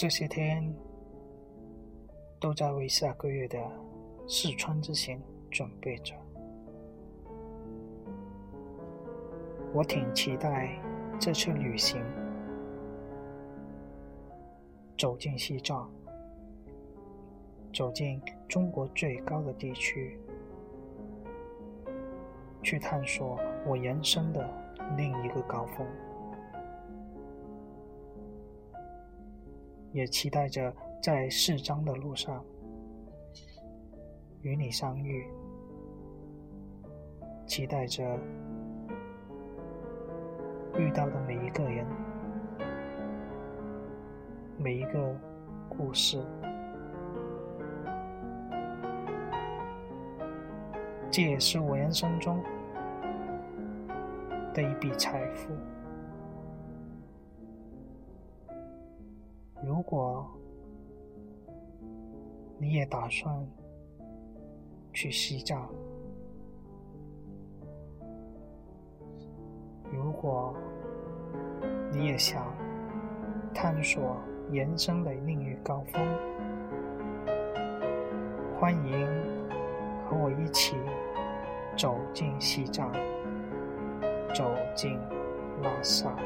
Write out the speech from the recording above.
这些天都在为下个月的四川之行准备着。我挺期待这次旅行，走进西藏，走进中国最高的地区，去探索我人生的另一个高峰。也期待着在四章的路上与你相遇，期待着遇到的每一个人，每一个故事，这也是我人生中的一笔财富。如果你也打算去西藏，如果你也想探索人生的另一高峰，欢迎和我一起走进西藏，走进拉萨。